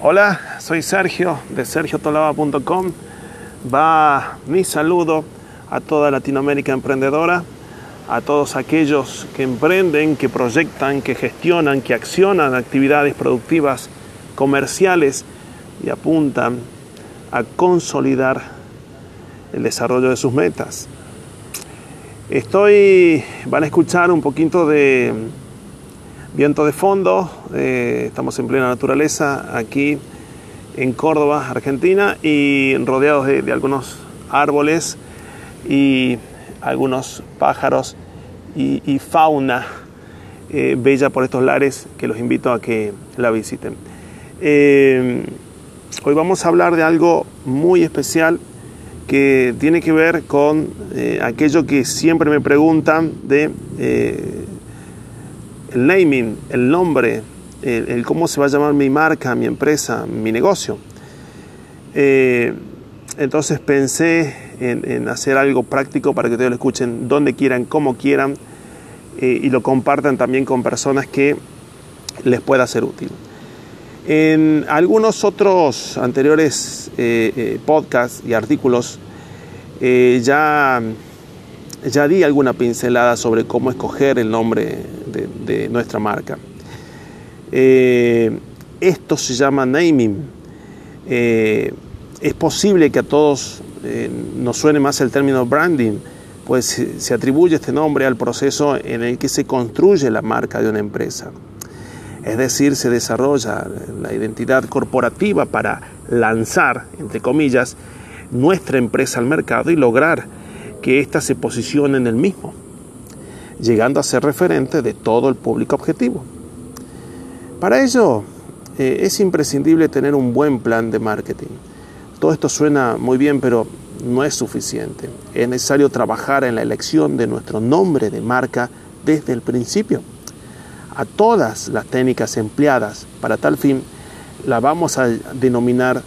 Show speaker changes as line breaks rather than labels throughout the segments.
Hola, soy Sergio de sergiotolava.com. Va mi saludo a toda Latinoamérica emprendedora, a todos aquellos que emprenden, que proyectan, que gestionan, que accionan actividades productivas, comerciales y apuntan a consolidar el desarrollo de sus metas. Estoy, van a escuchar un poquito de viento de fondo, eh, estamos en plena naturaleza aquí en Córdoba, Argentina, y rodeados de, algunos árboles y algunos pájaros y, fauna eh, bella por estos lares que los invito a que la visiten. Eh, hoy vamos a hablar de algo muy especial que tiene que ver con aquello que siempre me preguntan de el naming, el nombre, el, cómo se va a llamar mi marca, mi empresa, mi negocio. entonces pensé en, hacer algo práctico para que ustedes lo escuchen donde quieran, como quieran eh, y lo compartan también con personas que les pueda ser útil. En algunos otros anteriores eh, eh, podcasts y artículos ya, ya di alguna pincelada sobre cómo escoger el nombre de, nuestra marca. esto se llama naming. es posible que a todos eh, nos suene más el término branding, pues se atribuye este nombre al proceso en el que se construye la marca de una empresa. Es decir, se desarrolla la identidad corporativa para lanzar, entre comillas, nuestra empresa al mercado y lograr que ésta se posicione en el mismo, llegando a ser referente de todo el público objetivo. Para ello, eh, es imprescindible tener un buen plan de marketing todo esto suena muy bien, pero no es suficiente. Es necesario trabajar en la elección de nuestro nombre de marca desde el principio. A todas las técnicas empleadas para tal fin la vamos a denominar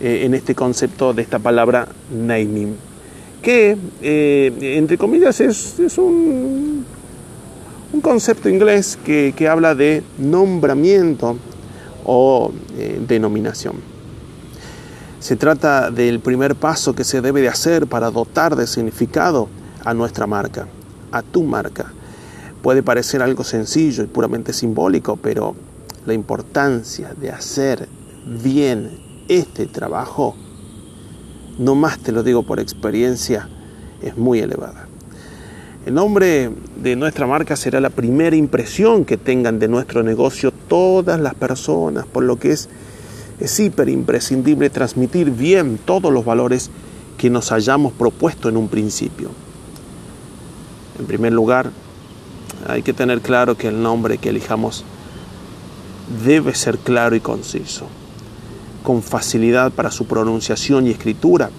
eh, en este concepto de esta palabra naming, que eh, entre comillas es, un, un, concepto inglés que, habla de nombramiento o eh, denominación. Se trata del primer paso que se debe de hacer para dotar de significado a nuestra marca, a tu marca. Puede parecer algo sencillo y puramente simbólico, pero la importancia de hacer bien este trabajo, no más te lo digo por experiencia, es muy elevada. El nombre de nuestra marca será la primera impresión que tengan de nuestro negocio todas las personas, por lo que es es hiper imprescindible transmitir bien todos los valores que nos hayamos propuesto en un principio. En primer lugar, hay que tener claro que el nombre que elijamos debe ser claro y conciso, con facilidad para su pronunciación y escritura,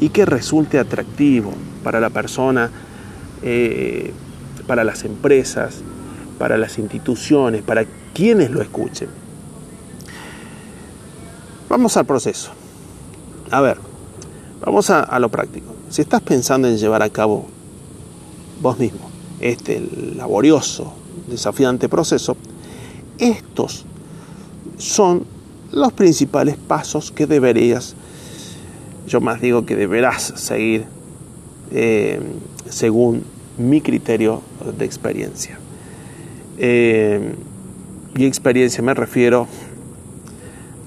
y que resulte atractivo para la persona, eh, para las empresas, para las instituciones, para quienes lo escuchen. Vamos al proceso. A ver, vamos a, lo práctico. Si estás pensando en llevar a cabo vos mismo este laborioso, desafiante proceso, estos son los principales pasos que deberías, yo más digo que deberás seguir eh, según mi criterio de experiencia. Eh, y experiencia me refiero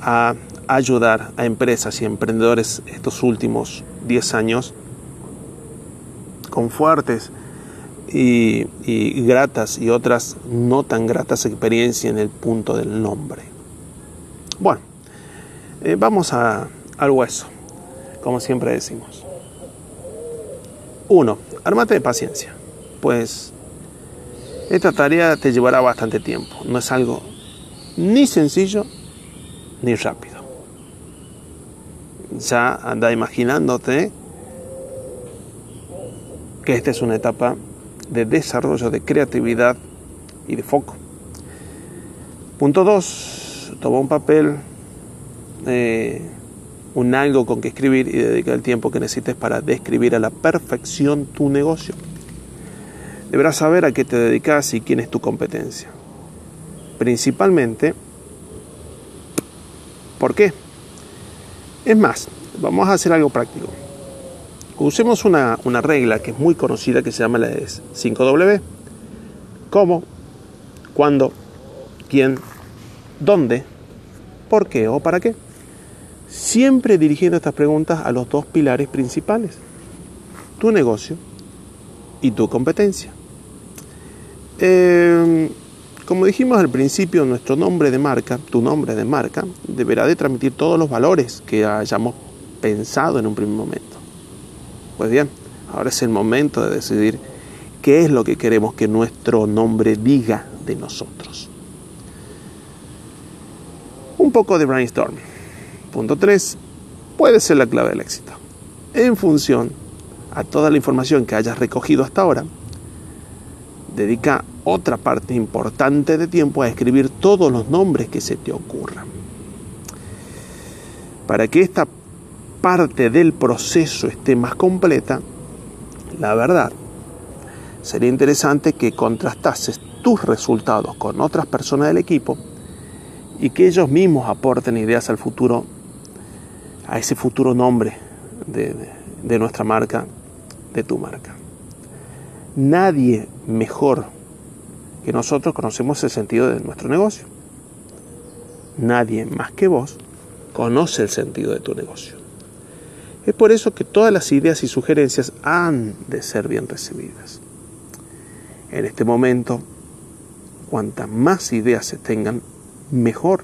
a ayudar a empresas y emprendedores estos últimos 10 años con fuertes y, gratas y otras no tan gratas experiencias en el punto del nombre. Bueno, eh, vamos a, al hueso, como siempre decimos. Uno, armate de paciencia, pues esta tarea te llevará bastante tiempo, no es algo ni sencillo ni rápido ya anda imaginándote que esta es una etapa de desarrollo de creatividad y de foco. Punto 2. Toma un papel, eh, un algo con que escribir y dedica el tiempo que necesites para describir a la perfección tu negocio. Deberás saber a qué te dedicas y quién es tu competencia. Principalmente, ¿Por qué? Es más, vamos a hacer algo práctico. Usemos una, una regla que es muy conocida que se llama la 5W. ¿Cómo? ¿Cuándo? ¿Quién? ¿Dónde? ¿Por qué o para qué? Siempre dirigiendo estas preguntas a los dos pilares principales. Tu negocio y tu competencia. Eh, como dijimos al principio, nuestro nombre de marca, tu nombre de marca, deberá de transmitir todos los valores que hayamos pensado en un primer momento. Pues bien, ahora es el momento de decidir qué es lo que queremos que nuestro nombre diga de nosotros. Un poco de brainstorming. Punto 3. Puede ser la clave del éxito. En función a toda la información que hayas recogido hasta ahora, dedica otra parte importante de tiempo a escribir todos los nombres que se te ocurran. Para que esta parte del proceso esté más completa, la verdad, sería interesante que contrastases tus resultados con otras personas del equipo y que ellos mismos aporten ideas al futuro, a ese futuro nombre de, de nuestra marca, de tu marca. Nadie mejor que nosotros conocemos el sentido de nuestro negocio. Nadie más que vos conoce el sentido de tu negocio. Es por eso que todas las ideas y sugerencias han de ser bien recibidas. En este momento, cuantas más ideas se tengan, mejor,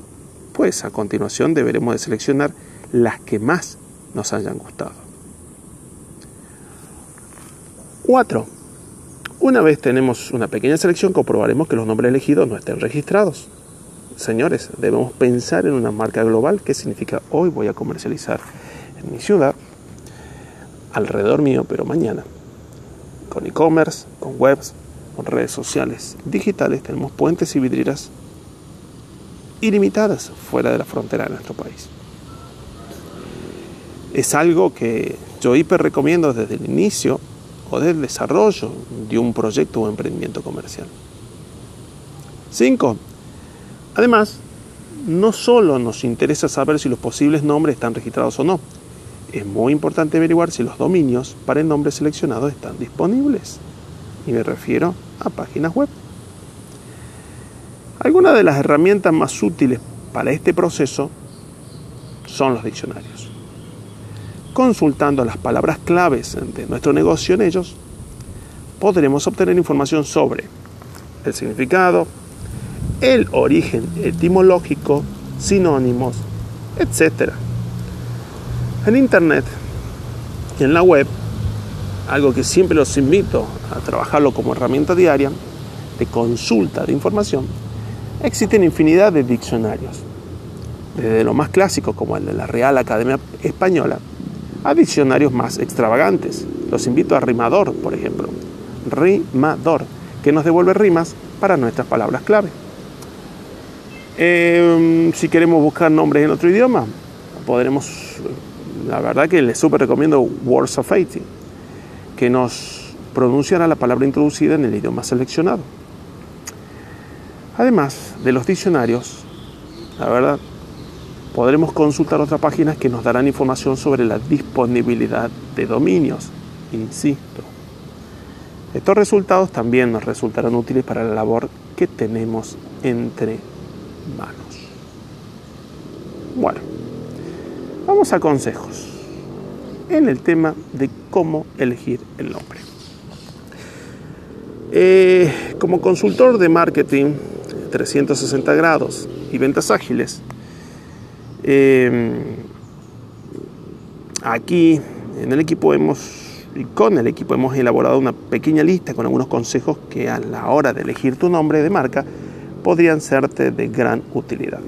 pues a continuación deberemos de seleccionar las que más nos hayan gustado. 4. Una vez tenemos una pequeña selección, comprobaremos que los nombres elegidos no estén registrados. Señores, debemos pensar en una marca global. ¿Qué significa hoy voy a comercializar en mi ciudad, alrededor mío, pero mañana? Con e-commerce, con webs, con redes sociales digitales, tenemos puentes y vidrieras ilimitadas fuera de la frontera de nuestro país. Es algo que yo hiper recomiendo desde el inicio o del desarrollo de un proyecto o emprendimiento comercial. 5. Además, no solo nos interesa saber si los posibles nombres están registrados o no, es muy importante averiguar si los dominios para el nombre seleccionado están disponibles. Y me refiero a páginas web. Algunas de las herramientas más útiles para este proceso son los diccionarios consultando las palabras claves de nuestro negocio en ellos, podremos obtener información sobre el significado, el origen etimológico, sinónimos, etc. En Internet y en la web, algo que siempre los invito a trabajarlo como herramienta diaria de consulta de información, existen infinidad de diccionarios, desde lo más clásico como el de la Real Academia Española, a diccionarios más extravagantes. Los invito a Rimador, por ejemplo. Rimador, que nos devuelve rimas para nuestras palabras clave. Em, si queremos buscar nombres en otro idioma, podremos, la verdad que les súper recomiendo Words of 80, que nos pronunciará la palabra introducida en el idioma seleccionado. Además de los diccionarios, la verdad, podremos consultar otras páginas que nos darán información sobre la disponibilidad de dominios. Insisto, estos resultados también nos resultarán útiles para la labor que tenemos entre manos. Bueno, vamos a consejos en el tema de cómo elegir el nombre. Eh, como consultor de marketing 360 grados y ventas ágiles, Em, aquí en el equipo hemos, y con el equipo hemos elaborado una pequeña lista con algunos consejos que a la hora de elegir tu nombre de marca podrían serte de gran utilidad.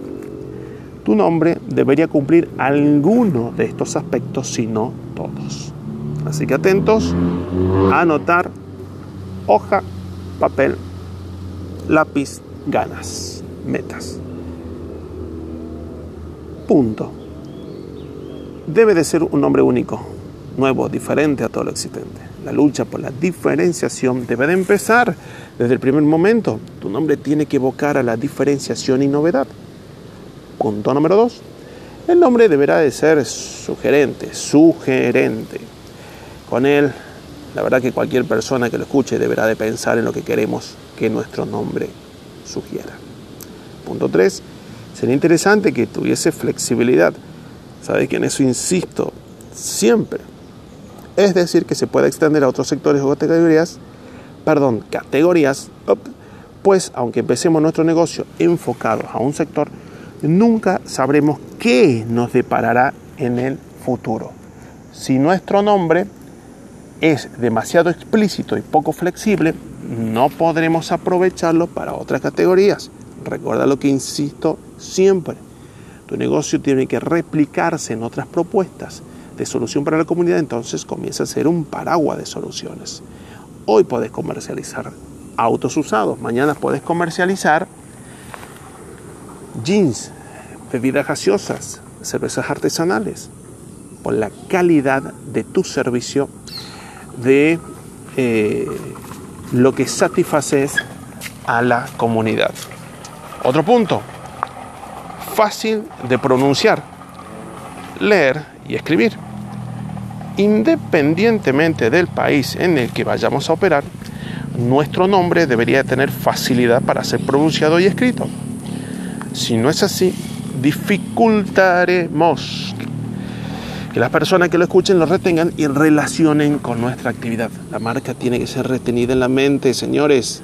Tu nombre debería cumplir alguno de estos aspectos, si no todos. Así que atentos a anotar hoja, papel, lápiz, ganas, metas. Punto. Debe de ser un nombre único, nuevo, diferente a todo lo existente. La lucha por la diferenciación debe de empezar desde el primer momento. Tu nombre tiene que evocar a la diferenciación y novedad. Punto número dos. El nombre deberá de ser sugerente, sugerente. Con él, la verdad que cualquier persona que lo escuche deberá de pensar en lo que queremos que nuestro nombre sugiera. Punto 3. Sería interesante que tuviese flexibilidad. Sabes que en eso insisto siempre. Es decir, que se pueda extender a otros sectores o categorías, perdón, categorías, pues aunque empecemos nuestro negocio enfocado a un sector, nunca sabremos qué nos deparará en el futuro. Si nuestro nombre es demasiado explícito y poco flexible, no podremos aprovecharlo para otras categorías. Recuerda lo que insisto siempre. Tu negocio tiene que replicarse en otras propuestas de solución para la comunidad, entonces comienza a ser un paraguas de soluciones. Hoy puedes comercializar autos usados, mañana puedes comercializar jeans, bebidas gaseosas, cervezas artesanales, por la calidad de tu servicio, de eh, lo que satisfaces a la comunidad. Otro punto, fácil de pronunciar, leer y escribir. Independientemente del país en el que vayamos a operar, nuestro nombre debería tener facilidad para ser pronunciado y escrito. Si no es así, dificultaremos que las personas que lo escuchen lo retengan y relacionen con nuestra actividad. La marca tiene que ser retenida en la mente, señores.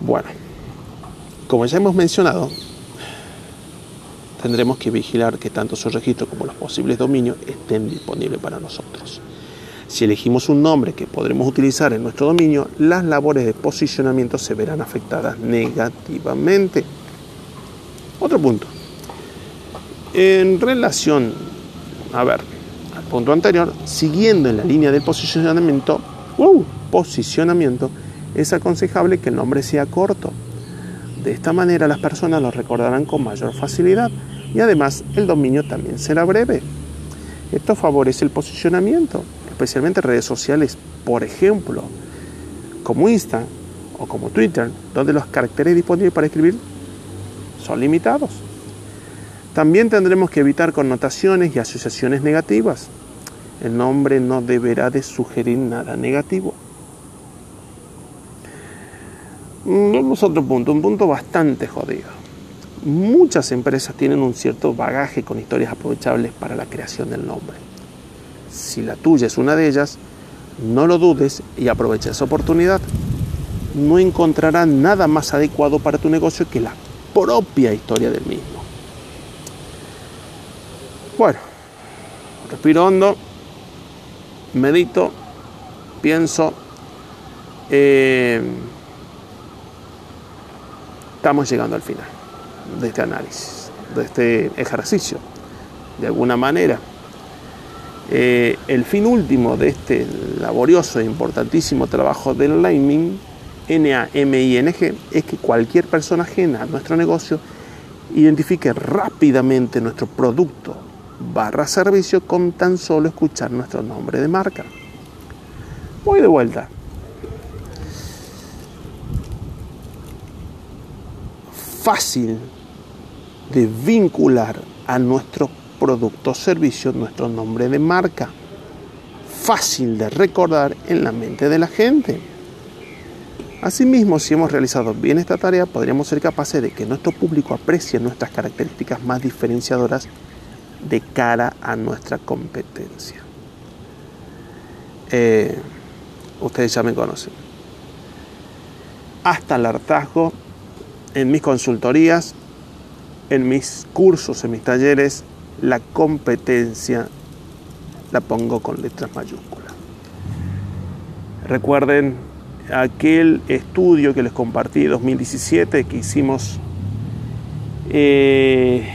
Bueno, como ya hemos mencionado, tendremos que vigilar que tanto su registro como los posibles dominios estén disponibles para nosotros. Si elegimos un nombre que podremos utilizar en nuestro dominio, las labores de posicionamiento se verán afectadas negativamente. Otro punto. En relación, a ver, al punto anterior, siguiendo en la línea del posicionamiento, uh, posicionamiento, es aconsejable que el nombre sea corto. De esta manera las personas lo recordarán con mayor facilidad y además el dominio también será breve. Esto favorece el posicionamiento, especialmente redes sociales, por ejemplo, como Insta o como Twitter, donde los caracteres disponibles para escribir son limitados. También tendremos que evitar connotaciones y asociaciones negativas. El nombre no deberá de sugerir nada negativo. Vamos a otro punto, un punto bastante jodido. Muchas empresas tienen un cierto bagaje con historias aprovechables para la creación del nombre. Si la tuya es una de ellas, no lo dudes y aprovecha esa oportunidad. No encontrarás nada más adecuado para tu negocio que la propia historia del mismo. Bueno, respiro hondo, medito, pienso. Eh, estamos llegando al final de este análisis, de este ejercicio. De alguna manera, eh, el fin último de este laborioso e importantísimo trabajo del naming, N-A-M-I-N-G, es que cualquier persona ajena a nuestro negocio identifique rápidamente nuestro producto barra servicio con tan solo escuchar nuestro nombre de marca. Voy de vuelta. Fácil de vincular a nuestro producto o servicio nuestro nombre de marca. Fácil de recordar en la mente de la gente. Asimismo, si hemos realizado bien esta tarea, podríamos ser capaces de que nuestro público aprecie nuestras características más diferenciadoras de cara a nuestra competencia. Eh, ustedes ya me conocen. Hasta el hartazgo en mis consultorías en mis cursos, en mis talleres, la competencia la pongo con letras mayúsculas. Recuerden aquel estudio que les compartí en 2017 que hicimos eh,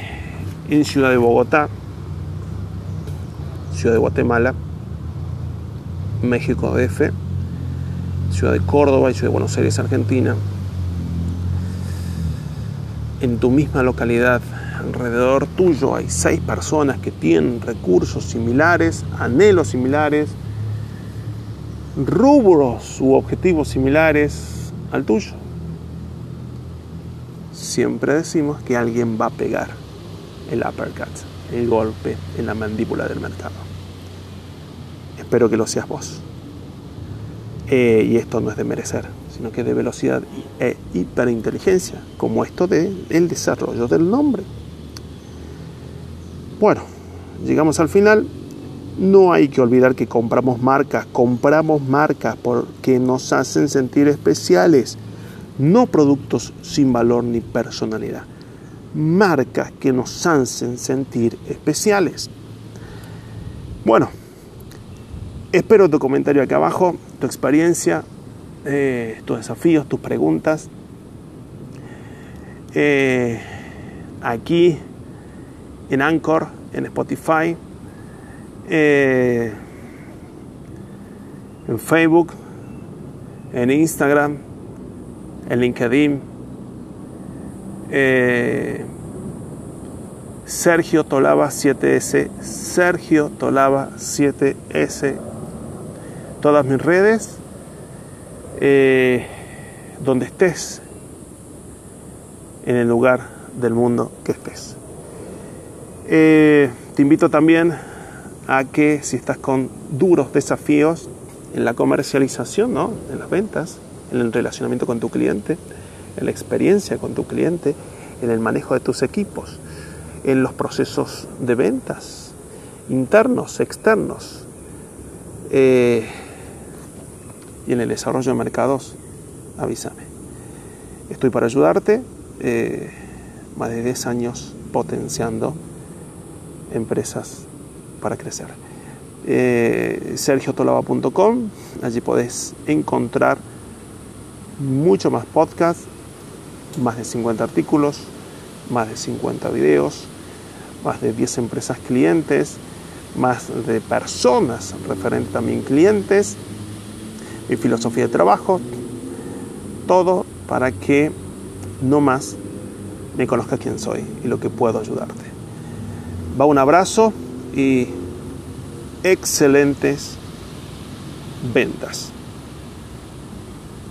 en Ciudad de Bogotá, Ciudad de Guatemala, México DF, Ciudad de Córdoba y Ciudad de Buenos Aires, Argentina, en tu misma localidad, alrededor tuyo, hay seis personas que tienen recursos similares, anhelos similares, rubros u objetivos similares al tuyo. Siempre decimos que alguien va a pegar. El uppercut, el golpe en la mandíbula del mercado. Espero que lo seas vos. Eh, y esto no es de merecer, sino que de velocidad e hiperinteligencia, como esto de el desarrollo del nombre. Bueno, llegamos al final. No hay que olvidar que compramos marcas, compramos marcas porque nos hacen sentir especiales, no productos sin valor ni personalidad. Marcas que nos hacen sentir especiales. Bueno, espero tu comentario acá abajo, tu experiencia, eh, tus desafíos, tus preguntas. Eh, aquí en Anchor, en Spotify, eh, en Facebook, en Instagram, en LinkedIn. Sergio Tolaba 7S, Sergio Tolaba 7S, todas mis redes eh, donde estés, en el lugar del mundo que estés. Eh, te invito también a que si estás con duros desafíos en la comercialización, ¿no? en las ventas, en el relacionamiento con tu cliente, en la experiencia con tu cliente, en el manejo de tus equipos, en los procesos de ventas, internos, externos, eh, y en el desarrollo de mercados, avísame. Estoy para ayudarte, eh, más de 10 años potenciando empresas para crecer. Eh, sergiotolava.com, allí podés encontrar mucho más podcast, más de 50 artículos, más de 50 videos, más de 10 empresas clientes, más de personas referentes a mis clientes mi filosofía de trabajo, todo para que no más me conozca quién soy y lo que puedo ayudarte. Va un abrazo y excelentes ventas.